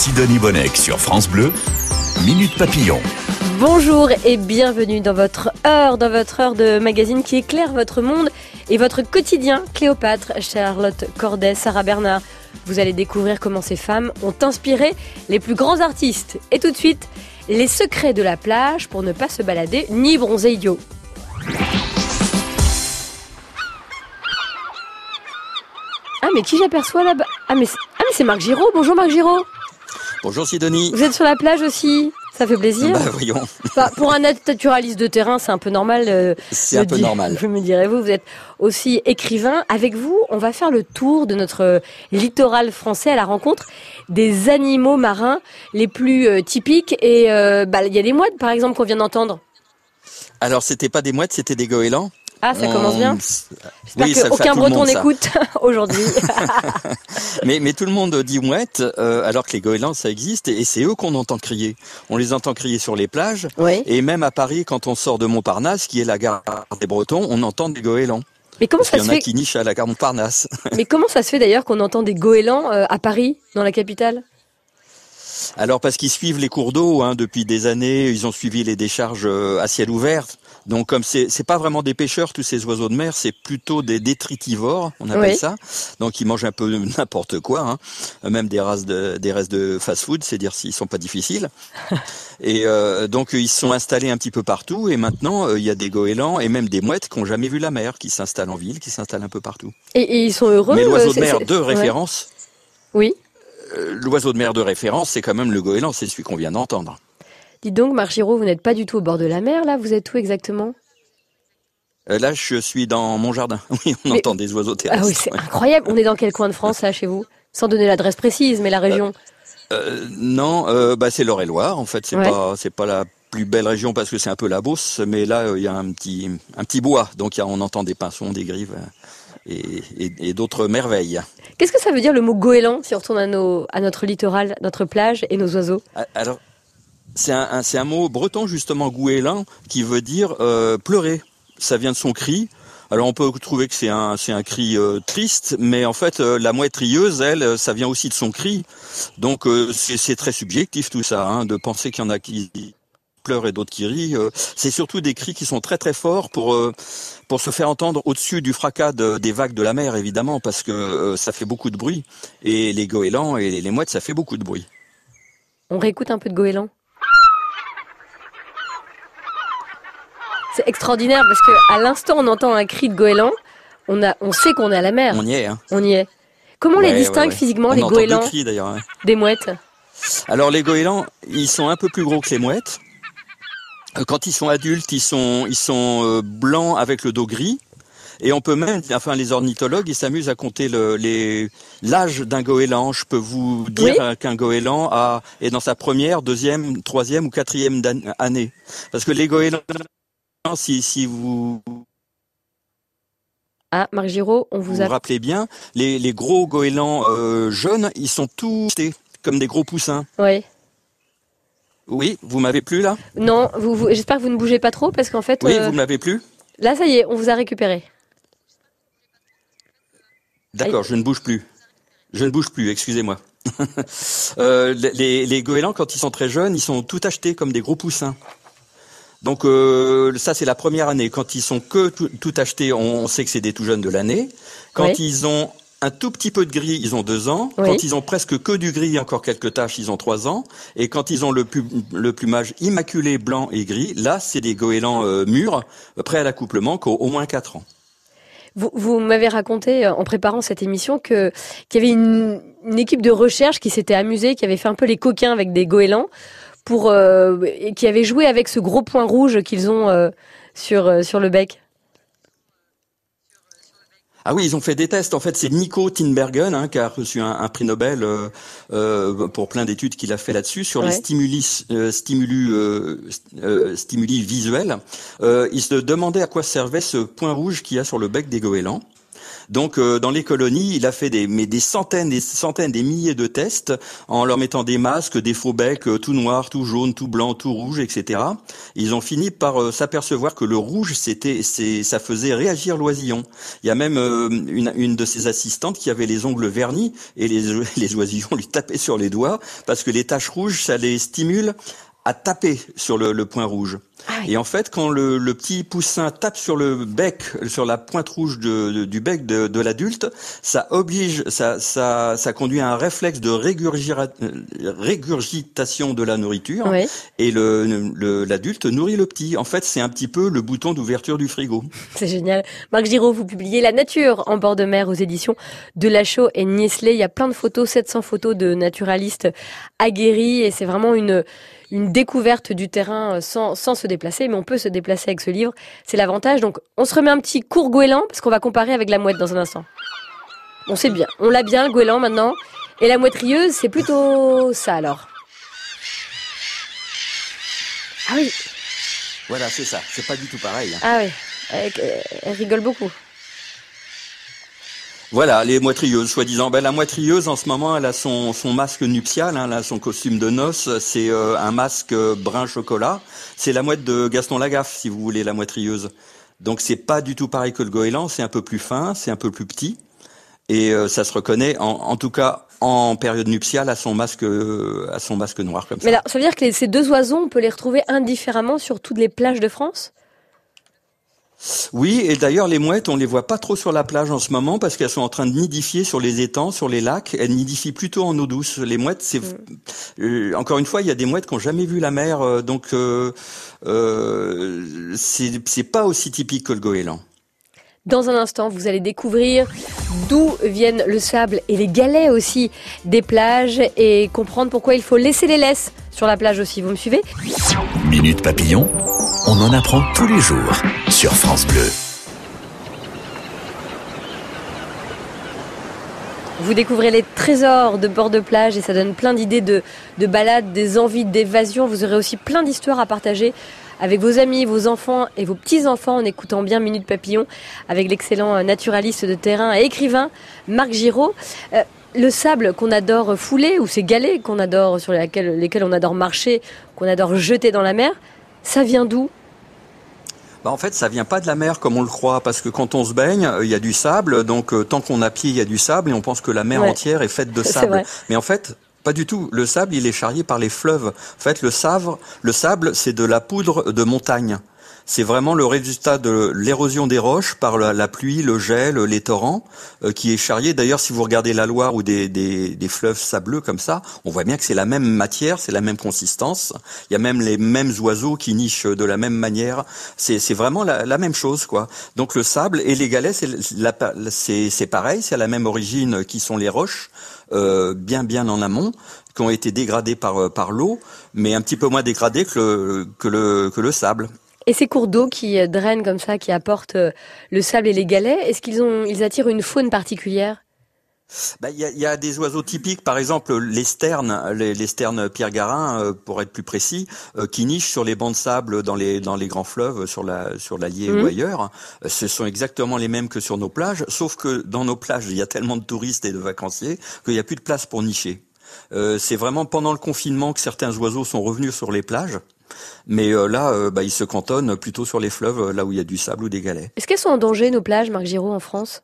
Sidonie Bonnec sur France Bleu, Minute Papillon. Bonjour et bienvenue dans votre heure, dans votre heure de magazine qui éclaire votre monde et votre quotidien. Cléopâtre, Charlotte Corday, Sarah Bernard. Vous allez découvrir comment ces femmes ont inspiré les plus grands artistes. Et tout de suite, les secrets de la plage pour ne pas se balader ni bronzer idiot. Ah mais qui j'aperçois là-bas? Ah ah, mais c'est Marc Giraud. Bonjour Marc Giraud. Bonjour Sidonie. Vous êtes sur la plage aussi ça fait plaisir. Bah voyons. Enfin, pour un naturaliste de terrain, c'est un peu normal. euh, C'est un peu dire- normal. Je me dirais, vous, vous êtes aussi écrivain. Avec vous, on va faire le tour de notre euh, littoral français à la rencontre des animaux marins les plus euh, typiques. Et euh, bah, il y a des mouettes, par exemple, qu'on vient d'entendre. Alors c'était pas des mouettes, c'était des goélands. Ah, ça On- commence bien. J'espère Oui, fait qu'aucun breton n'écoute aujourd'hui. Mais, mais tout le monde dit mouette, euh, alors que les goélands ça existe et, c'est eux qu'on entend crier. On les entend crier sur les plages oui. et même à Paris quand on sort de Montparnasse, qui est la gare des Bretons, on entend des goélands. Mais comment Parce ça qu'il y se en a fait qui nichent à la gare Montparnasse. Mais comment ça se fait d'ailleurs qu'on entend des goélands euh, à Paris, dans la capitale? Alors parce qu'ils suivent les cours d'eau hein, depuis des années, ils ont suivi les décharges euh, à ciel ouvert. Donc comme c'est c'est pas vraiment des pêcheurs tous ces oiseaux de mer, c'est plutôt des détritivores, on appelle Oui. ça. Donc ils mangent un peu n'importe quoi, hein. même des races de des restes de fast-food, c'est dire s'ils sont pas difficiles. et euh, donc ils se sont installés un petit peu partout et maintenant euh, il y a des goélands et même des mouettes qui ont jamais vu la mer, qui s'installent en ville, qui s'installent un peu partout. et, et ils sont heureux Mais euh, l'oiseau de mer de ouais. référence, Oui. euh, l'oiseau de mer de référence, c'est quand même le goéland, c'est celui qu'on vient d'entendre. Dites donc, Marc Giraud, vous n'êtes pas du tout au bord de la mer, là Vous êtes où exactement? Euh, Là, je suis dans mon jardin. Oui, on Mais- entend des oiseaux Ah terrestres. oui, c'est ouais. incroyable. On est dans quel coin de France, là, chez vous? Sans donner l'adresse précise, mais la région. Euh, non, euh, bah c'est l'Eure-et-Loire. En fait, c'est Ouais. pas c'est pas la plus belle région parce que c'est un peu la Beauce, mais là il y a un petit un petit bois, donc il y a- on entend des pinsons, des grives et, et- et d'autres merveilles. Qu'est-ce que ça veut dire le mot goéland, si on retourne à, nos, à notre littoral, notre plage et nos oiseaux? Ah, Alors c'est un, un- un mot breton justement gouélan qui veut dire euh, pleurer. Ça vient de son cri. Alors on peut trouver que c'est un un cri euh, triste, mais en fait euh, la mouette rieuse, elle, euh, ça vient aussi de son cri. Donc euh, c'est très subjectif tout ça, hein, de penser qu'il y en a qui pleurent et d'autres qui rient. euh, c'est surtout des cris qui sont très très forts pour pour se faire entendre au-dessus du fracas de- des vagues de la mer évidemment, parce que ça fait beaucoup de bruit. Et les goélands et les mouettes, ça fait beaucoup de bruit. On réécoute un peu de goéland? C'est extraordinaire parce que à l'instant on entend un cri de goéland, on, a, on sait qu'on est à la mer. On y est. Hein. On y est. Comment on les distingue ouais, ouais. physiquement, On les goélands deux cris d'ailleurs. des mouettes Alors les goélands, ils sont un peu plus gros que les mouettes. Euh, Quand ils sont adultes, ils sont ils sont euh, blancs avec le dos gris. Et on peut même, enfin les ornithologues, ils s'amusent à compter le, les l'âge d'un goéland. Je peux vous dire Oui. euh, qu'un goéland a, est dans sa première, deuxième, troisième ou quatrième année. Parce que les goélands, si, si vous Ah, Marc Giraud, on vous vous a... rappelez bien, les, les gros goélands euh, jeunes, ils sont tous comme des gros poussins. Ouais. Oui, vous m'avez plus là? Non, vous, vous- j'espère que vous ne bougez pas trop parce qu'en fait, Oui, euh, vous m'avez plus là ça y est, on vous a récupéré. D'accord, je ne bouge plus. Je ne bouge plus, excusez-moi. Euh, les, les goélands, quand ils sont très jeunes, ils sont tout achetés comme des gros poussins. Donc euh, ça, c'est la première année. Quand ils sont que tout, tout achetés, on, on sait que c'est des tout jeunes de l'année. Quand Oui. ils ont un tout petit peu de gris, ils ont deux ans. Oui. Quand ils ont presque que du gris, encore quelques taches, ils ont trois ans. Et quand ils ont le, pu- le plumage immaculé, blanc et gris, là, c'est des goélands euh, mûrs, prêts à l'accouplement, qui ont au moins quatre ans. Vous, vous m'avez raconté euh, en préparant cette émission que qu'il y avait une, une équipe de recherche qui s'était amusée, qui avait fait un peu les coquins avec des goélands pour euh, qui avait joué avec ce gros point rouge qu'ils ont euh, sur euh, sur le bec. Ah oui, ils ont fait des tests. En fait, c'est Nico Tinbergen hein, qui a reçu un, un prix Nobel euh, euh, pour plein d'études qu'il a fait là-dessus sur les stimuli, euh, stimuli, st- stimuli visuels. Il se demandait à quoi servait ce point rouge qu'il y a sur le bec des goélands. Donc dans les colonies, il a fait des centaines, des centaines, des milliers de tests en leur mettant des masques, des faux becs, tout noir, tout jaune, tout blanc, tout rouge, etc. Ils ont fini par s'apercevoir que le rouge, c'était, ça faisait réagir l'oisillon. Il y a même une, de ses assistantes qui avait les ongles vernis et les, oisillons lui tapaient sur les doigts parce que les taches rouges, ça les stimule à taper sur le point rouge. Ah et en fait, quand le, le, petit poussin tape sur le bec, sur la pointe rouge de, du bec de, de l'adulte, ça oblige, ça, ça, ça conduit à un réflexe de régurgitation de la nourriture. Et le, l'adulte nourrit le petit. En fait, c'est un petit peu le bouton d'ouverture du frigo. C'est génial. Marc Giraud, vous publiez La nature en bord de mer aux éditions de Lachaud et Niesley. Il y a plein de photos, 700 photos de naturalistes aguerris et c'est vraiment une une découverte du terrain euh, sans, sans se déplacer, mais on peut se déplacer avec ce livre. C'est l'avantage. Donc, on se remet un petit cours goéland parce qu'on va comparer avec la mouette dans un instant. On sait bien. On l'a bien, le goéland maintenant. Et la mouette rieuse, c'est plutôt ça alors. Ah oui. Voilà, c'est ça. C'est pas du tout pareil. Hein. Ah oui. elle rigole beaucoup. Voilà, les moitrieuses, soi-disant. Ben, la moitrieuse, en ce moment, elle a son, son masque nuptial, hein, là, son costume de noces. C'est euh, un masque brun chocolat. C'est la mouette de Gaston Lagaffe, si vous voulez, la moitrieuse. Donc, c'est pas du tout pareil que le goéland. C'est un peu plus fin, c'est un peu plus petit. Et euh, ça se reconnaît, en, en, tout cas, en période nuptiale, à son masque, à son masque noir comme ça. Mais alors, ça veut dire que ces deux oiseaux, on peut les retrouver indifféremment sur toutes les plages de France? Oui, et d'ailleurs les mouettes, on les voit pas trop sur la plage en ce moment parce qu'elles sont en train de nidifier sur les étangs, sur les lacs. Elles nidifient plutôt en eau douce. Les mouettes, c'est mm. euh, encore une fois, il y a des mouettes qui n'ont jamais vu la mer, euh, donc euh, euh, c'est pas aussi typique que le goéland. Dans un instant, vous allez découvrir d'où viennent le sable et les galets aussi des plages et comprendre pourquoi il faut laisser les laisses sur la plage aussi. Vous me suivez? Minute Papillon, on en apprend tous les jours sur France Bleu. Vous découvrez les trésors de bord de plage et ça donne plein d'idées de, de balades, des envies d'évasion. Vous aurez aussi plein d'histoires à partager avec vos amis, vos enfants et vos petits-enfants en écoutant bien Minute Papillon avec l'excellent naturaliste de terrain et écrivain Marc Giraud. Euh, le sable qu'on adore fouler ou ces galets qu'on adore sur lesquels on adore marcher, qu'on adore jeter dans la mer, ça vient d'où? Bah en fait, ça vient pas de la mer comme on le croit, parce que quand on se baigne, euh, il y a du sable, donc euh, tant qu'on a pied, il y a du sable, et on pense que la mer entière est faite de sable. Mais en fait, pas du tout. Le sable, il est charrié par les fleuves. En fait, le sable, le sable, c'est de la poudre de montagne. C'est vraiment le résultat de l'érosion des roches par la, pluie, le gel, les torrents, euh, qui est charrié. D'ailleurs, si vous regardez la Loire ou des, fleuves sableux comme ça, on voit bien que c'est la même matière, c'est la même consistance. Il y a même les mêmes oiseaux qui nichent de la même manière. C'est vraiment la, même chose, quoi. Donc le sable et les galets, c'est pareil, c'est à la même origine qui sont les roches, euh, bien bien en amont qui ont été dégradées par, par l'eau, mais un petit peu moins dégradées que le sable. Et ces cours d'eau qui euh, drainent comme ça, qui apportent euh, le sable et les galets, est-ce qu'ils ont, ils attirent une faune particulière? Bah, il y, a, y, a, des oiseaux typiques, par exemple les sternes, les, les sternes Pierre Garin, euh, pour être plus précis, qui nichent sur les bancs de sable dans les dans les grands fleuves, sur la sur l'Allier ou mmh. ailleurs. ce sont exactement les mêmes que sur nos plages, sauf que dans nos plages, il y a tellement de touristes et de vacanciers qu'il n'y a plus de place pour nicher. c'est vraiment pendant le confinement que certains oiseaux sont revenus sur les plages. Mais euh, là, euh, bah, ils se cantonnent plutôt sur les fleuves, euh, là où il y a du sable ou des galets. Est-ce qu'elles sont en danger, nos plages, Marc Giraud, en France?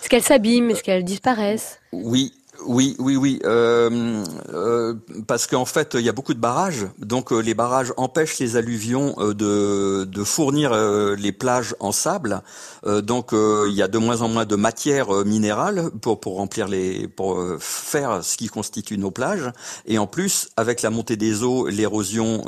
Est-ce qu'elles s'abîment? Est-ce qu'elles disparaissent? Oui, oui, oui, oui, euh, euh, parce qu'en fait, il y a beaucoup de barrages, donc euh, les barrages empêchent les alluvions de, fournir les plages en sable, donc il y a de moins en moins de matière minérale pour remplir les, pour faire ce qui constitue nos plages, et en plus, avec la montée des eaux, l'érosion,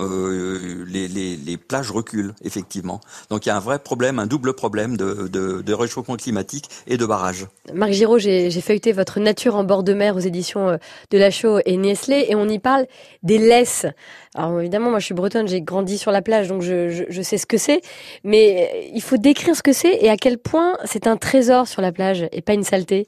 les, plages reculent effectivement. Donc il y a un vrai problème, un double problème de, de, réchauffement climatique et de barrages. Marc Giraud, j'ai feuilleté votre nature en bord de aux éditions euh, de Lachaud et Nestlé et on y parle des laisses. Alors évidemment, moi je suis bretonne, j'ai grandi sur la plage, donc je, je, sais ce que c'est, mais euh, il faut décrire ce que c'est et à quel point c'est un trésor sur la plage et pas une saleté.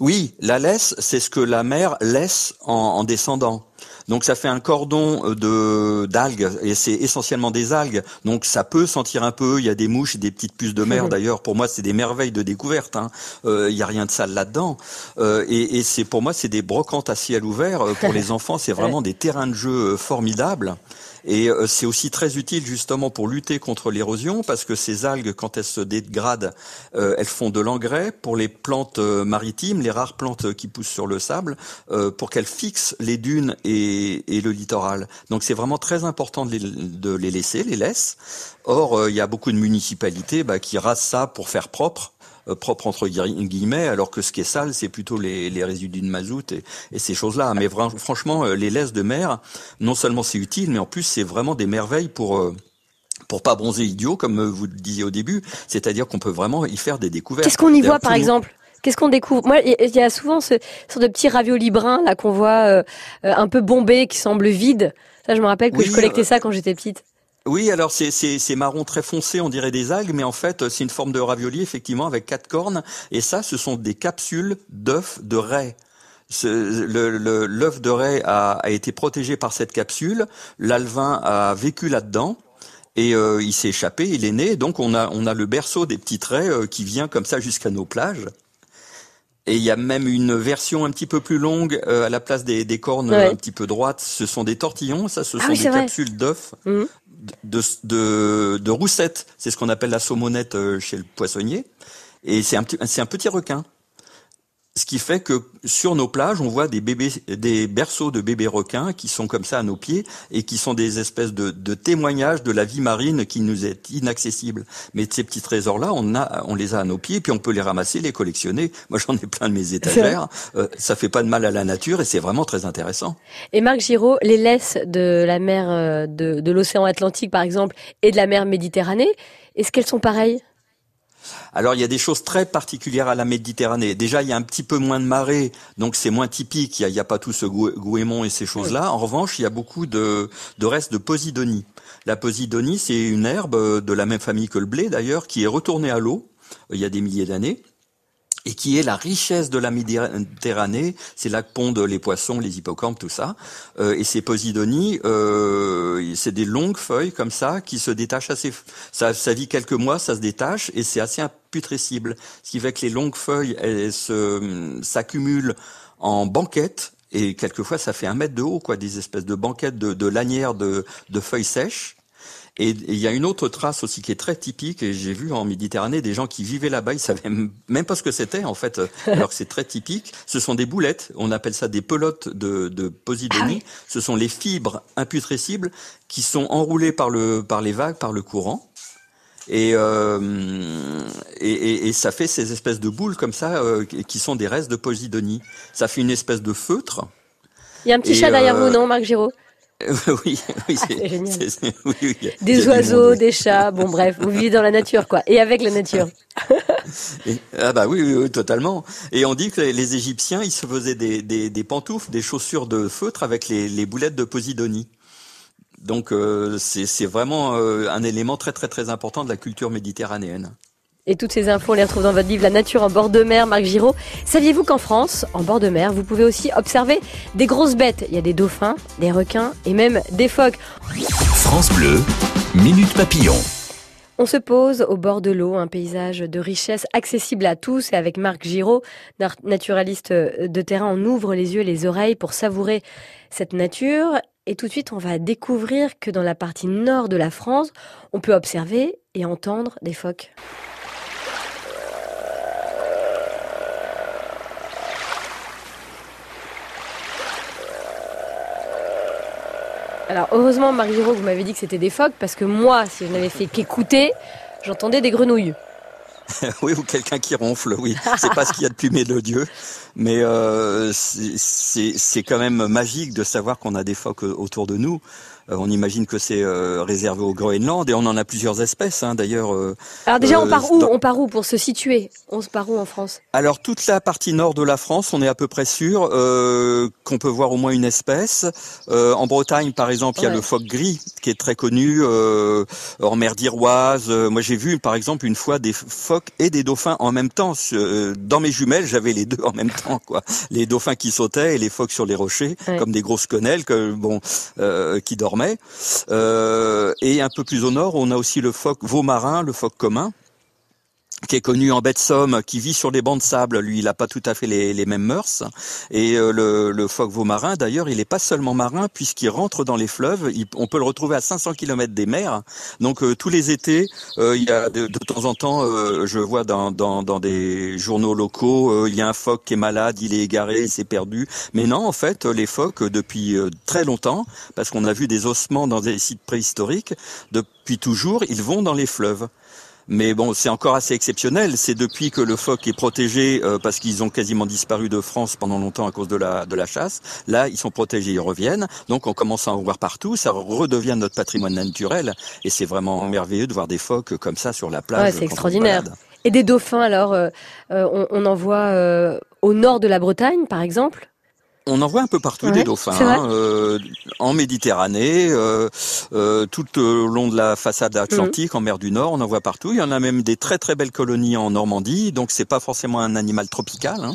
Oui, la laisse, c'est ce que la mer laisse en, en descendant. Donc ça fait un cordon euh, de d'algues et c'est essentiellement des algues. Donc ça peut sentir un peu. Il y a des mouches, des petites puces de mer. D'ailleurs, pour moi, c'est des merveilles de découverte. Hein. Euh, il y a rien de sale là-dedans. Euh, et, et c'est pour moi, c'est des brocantes à ciel ouvert pour les enfants. C'est vraiment des terrains de jeu formidables. Et euh, c'est aussi très utile justement pour lutter contre l'érosion parce que ces algues, quand elles se dégradent, euh, elles font de l'engrais pour les plantes euh, maritimes, les rares plantes qui poussent sur le sable, pour qu'elles fixent les dunes et, et le littoral. Donc c'est vraiment très important de les, de les laisser, les laisses. Or, il y a beaucoup de municipalités bah, qui rasent ça pour faire propre propre entre guillemets, alors que ce qui est sale, c'est plutôt les, les, résidus de mazout et, et ces choses-là. Mais franchement, euh, les laisses de mer, non seulement c'est utile, mais en plus c'est vraiment des merveilles pour euh, pour pas bronzer idiot, comme vous le disiez au début, c'est-à-dire qu'on peut vraiment y faire des découvertes. Qu'est-ce qu'on y voit, par exemple? Qu'est-ce qu'on découvre? Moi, il y a souvent ce sorte de petits raviolis bruns là qu'on voit un peu bombés, qui semblent vides. Ça, je me rappelle que je collectais ça quand j'étais petite. Oui, alors c'est marron très foncé, on dirait des algues, mais en fait c'est une forme de ravioli effectivement avec quatre cornes. Et ça, ce sont des capsules d'œufs de raie. L'œuf de raie a, a, été protégé par cette capsule. L'alvin a vécu là-dedans. Et euh, il s'est échappé, il est né, donc on a, on a le berceau des petits traits euh, qui vient comme ça jusqu'à nos plages. Et il y a même une version un petit peu plus longue euh, à la place des, des cornes un petit peu droites. Ce sont des tortillons, ça, ce ah sont des capsules d'œufs. Mmh de, de, de roussette. C'est ce qu'on appelle la saumonnette euh, chez le poissonnier. Et c'est un, c'est un petit requin. Ce qui fait que sur nos plages, on voit des bébés, des berceaux de bébés requins qui sont comme ça à nos pieds et qui sont des espèces de, de témoignages de la vie marine qui nous est inaccessible. Mais ces petits trésors-là, on a, on les a à nos pieds, puis on peut les ramasser, les collectionner. Moi, j'en ai plein de mes étagères. Euh, ça fait pas de mal à la nature et c'est vraiment très intéressant. Et Marc Giraud, les laisses de la mer, euh, de, de l'océan Atlantique, par exemple, et de la mer Méditerranée, est-ce qu'elles sont pareilles? Alors il y a des choses très particulières à la Méditerranée. Déjà il y a un petit peu moins de marée, donc c'est moins typique. Il n'y a, pas tout ce goémon et ces choses-là. En revanche, il y a beaucoup de, de restes de posidonie. La posidonie, c'est une herbe de la même famille que le blé d'ailleurs, qui est retournée à l'eau il y a des milliers d'années et qui est la richesse de la Méditerranée. C'est là que pondent les poissons, les hippocampes, tout ça. Euh, et ces posidonies, euh, c'est des longues feuilles comme ça qui se détachent assez. Ça, ça vit quelques mois, ça se détache et c'est assez imputrescible. Ce qui fait que les longues feuilles, elles s'accumulent en banquettes et quelquefois ça fait un mètre de haut, quoi, des espèces de banquettes de, de lanières de, de feuilles sèches. Et il y a une autre trace aussi qui est très typique, et j'ai vu en Méditerranée des gens qui vivaient là-bas, ils savaient même pas ce que c'était en fait, alors que c'est très typique. Ce sont des boulettes, on appelle ça des pelotes de, de posidonie. Ah ce sont les fibres imputrescibles qui sont enroulées par, le, par les vagues, par le courant. Et, euh, et, et, et, ça fait ces espèces de boules comme ça euh, qui sont des restes de posidonie. Ça fait une espèce de feutre. Il y a un petit chat derrière vous, euh, non, Marc Giraud? oui, oui ah, c'est génial. Oui, oui, des oiseaux, des chats, bon bref, vous vivez dans la nature quoi, et avec la nature. ah bah oui, oui, totalement. Et on dit que les Égyptiens, ils se faisaient des, des, des pantoufles, des chaussures de feutre avec les, les boulettes de Posidonie. Donc euh, c'est vraiment euh, un élément très très très important de la culture méditerranéenne. Et toutes ces infos, on les retrouve dans votre livre La nature en bord de mer, Marc Giraud. Saviez-vous qu'en France, en bord de mer, vous pouvez aussi observer des grosses bêtes? Il y a des dauphins, des requins et même des phoques. France Bleu, Minute Papillon. On se pose au bord de l'eau, un paysage de richesse accessible à tous. Et avec Marc Giraud, naturaliste de terrain, on ouvre les yeux et les oreilles pour savourer cette nature. Et tout de suite, on va découvrir que dans la partie nord de la France, on peut observer et entendre des phoques. Alors heureusement, Marie-Giraud, vous m'avez dit que c'était des phoques, parce que moi, si je n'avais fait qu'écouter, j'entendais des grenouilles. oui, ou quelqu'un qui ronfle, oui. C'est pas ce qu'il y a de plus mélodieux, mais euh, c'est quand même magique de savoir qu'on a des phoques autour de nous. Euh, on imagine que c'est euh, réservé au Groenland et on en a plusieurs espèces hein, d'ailleurs. Euh, Alors déjà on part où On part où pour se situer On se part où en France Alors toute la partie nord de la France, on est à peu près sûr qu'on peut voir au moins une espèce. en Bretagne par exemple, il y a le phoque gris qui est très connu en mer d'Iroise. moi j'ai vu par exemple une fois des phoques et des dauphins en même temps. Dans mes jumelles, j'avais les deux en même temps, quoi. Les dauphins qui sautaient et les phoques sur les rochers, comme des grosses quenelles, que, bon, euh, qui dormaient. Euh, et un peu plus au nord, on a aussi le phoque veau marin, le phoque commun qui est connu en baie de Somme, qui vit sur les bancs de sable. Lui, il n'a pas tout à fait les, les mêmes mœurs. Et euh, le, le phoque veau marin, d'ailleurs, il n'est pas seulement marin, puisqu'il rentre dans les fleuves. on peut le retrouver à 500 km des mers. Donc euh, tous les étés, euh, il y a de, de, temps en temps, je vois dans, dans, dans, des journaux locaux, il y a un phoque qui est malade, il est égaré, il s'est perdu. Mais non, en fait, les phoques, depuis très longtemps, parce qu'on a vu des ossements dans des sites préhistoriques, depuis toujours, ils vont dans les fleuves. Mais bon, c'est encore assez exceptionnel. C'est depuis que le phoque est protégé, euh, parce qu'ils ont quasiment disparu de France pendant longtemps à cause de la, de la chasse. Là, ils sont protégés, ils reviennent. Donc, on commence à en voir partout. Ça redevient notre patrimoine naturel. Et c'est vraiment merveilleux de voir des phoques comme ça sur la plage. Ouais, c'est extraordinaire. Et des dauphins, alors, euh, euh, on, on, en voit au nord de la Bretagne, par exemple? On en voit un peu partout des dauphins, hein, euh, en Méditerranée, euh, euh, tout au long de la façade atlantique, mhm. en mer du Nord, on en voit partout. Il y en a même des très très belles colonies en Normandie, donc c'est pas forcément un animal tropical. Hein.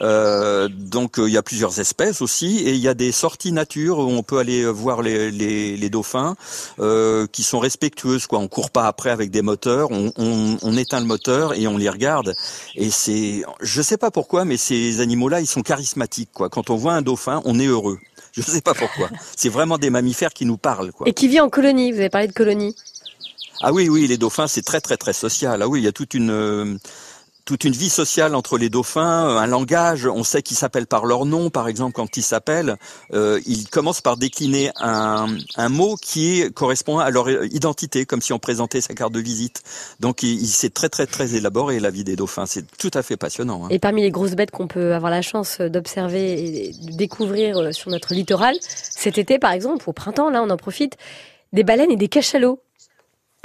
Euh, donc euh, il y a plusieurs espèces aussi et il y a des sorties nature où on peut aller voir les, les, les dauphins euh, qui sont respectueuses quoi. On court pas après avec des moteurs, on, on, on éteint le moteur et on les regarde et c'est je sais pas pourquoi mais ces animaux-là ils sont charismatiques quoi. Quand on voit un dauphin, on est heureux. Je sais pas pourquoi. c'est vraiment des mammifères qui nous parlent quoi. Et qui vit en colonie. Vous avez parlé de colonie. Ah oui oui les dauphins c'est très très très social. Ah oui il y a toute une toute une vie sociale entre les dauphins, euh, un langage, on sait qu'ils s'appellent par leur nom, par exemple quand ils s'appellent, euh, ils commencent par décliner un, un mot qui correspond à leur identité, comme si on présentait sa carte de visite. Donc il, il c'est très très très élaboré la vie des dauphins, c'est tout à fait passionnant. Hein. Et parmi les grosses bêtes qu'on peut avoir la chance d'observer et de découvrir euh, sur notre littoral, cet été par exemple, au printemps, là on en profite, des baleines et des cachalots.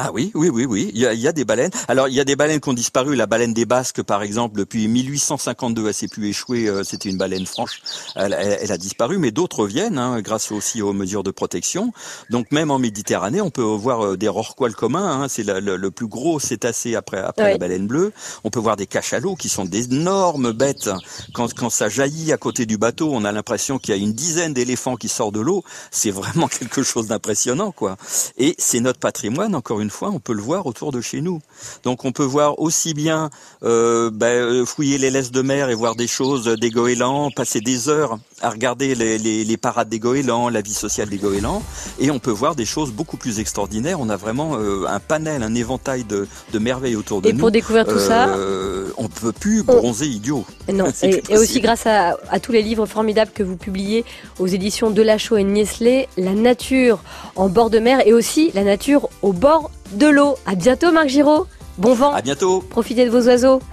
Ah oui, oui, oui, oui. Il y, a, il y, a, des baleines. Alors il y a des baleines qui ont disparu. La baleine des Basques, par exemple, depuis 1852, elle s'est plus échouée. Euh, c'était une baleine franche. Elle, elle, a disparu, mais d'autres viennent, hein, grâce aussi aux mesures de protection. Donc même en Méditerranée, on peut voir euh, des rorquals communs. Hein, c'est le, le, plus gros cétacé après, après oui. la baleine bleue. On peut voir des cachalots qui sont d'énormes bêtes. Quand, quand ça jaillit à côté du bateau, on a l'impression qu'il y a une dizaine d'éléphants qui sortent de l'eau. C'est vraiment quelque chose d'impressionnant, quoi. Et c'est notre patrimoine, encore une fois, on peut le voir autour de chez nous. Donc on peut voir aussi bien euh, ben, euh, fouiller les laisses de mer et voir des choses des goélands, passer des heures à regarder les, les, les parades des goélands, la vie sociale des goélands, et on peut voir des choses beaucoup plus extraordinaires. On a vraiment euh, un panel, un éventail de, de merveilles autour de et nous. Et pour découvrir tout ça, euh, on peut plus bronzer on... idiot. Non, et, et, aussi grâce à, à, tous les livres formidables que vous publiez aux éditions Delachaux et Niesley, la nature en bord de mer et aussi la nature au bord de l'eau. À bientôt Marc Giraud. Bon vent. À bientôt. Profitez de vos oiseaux.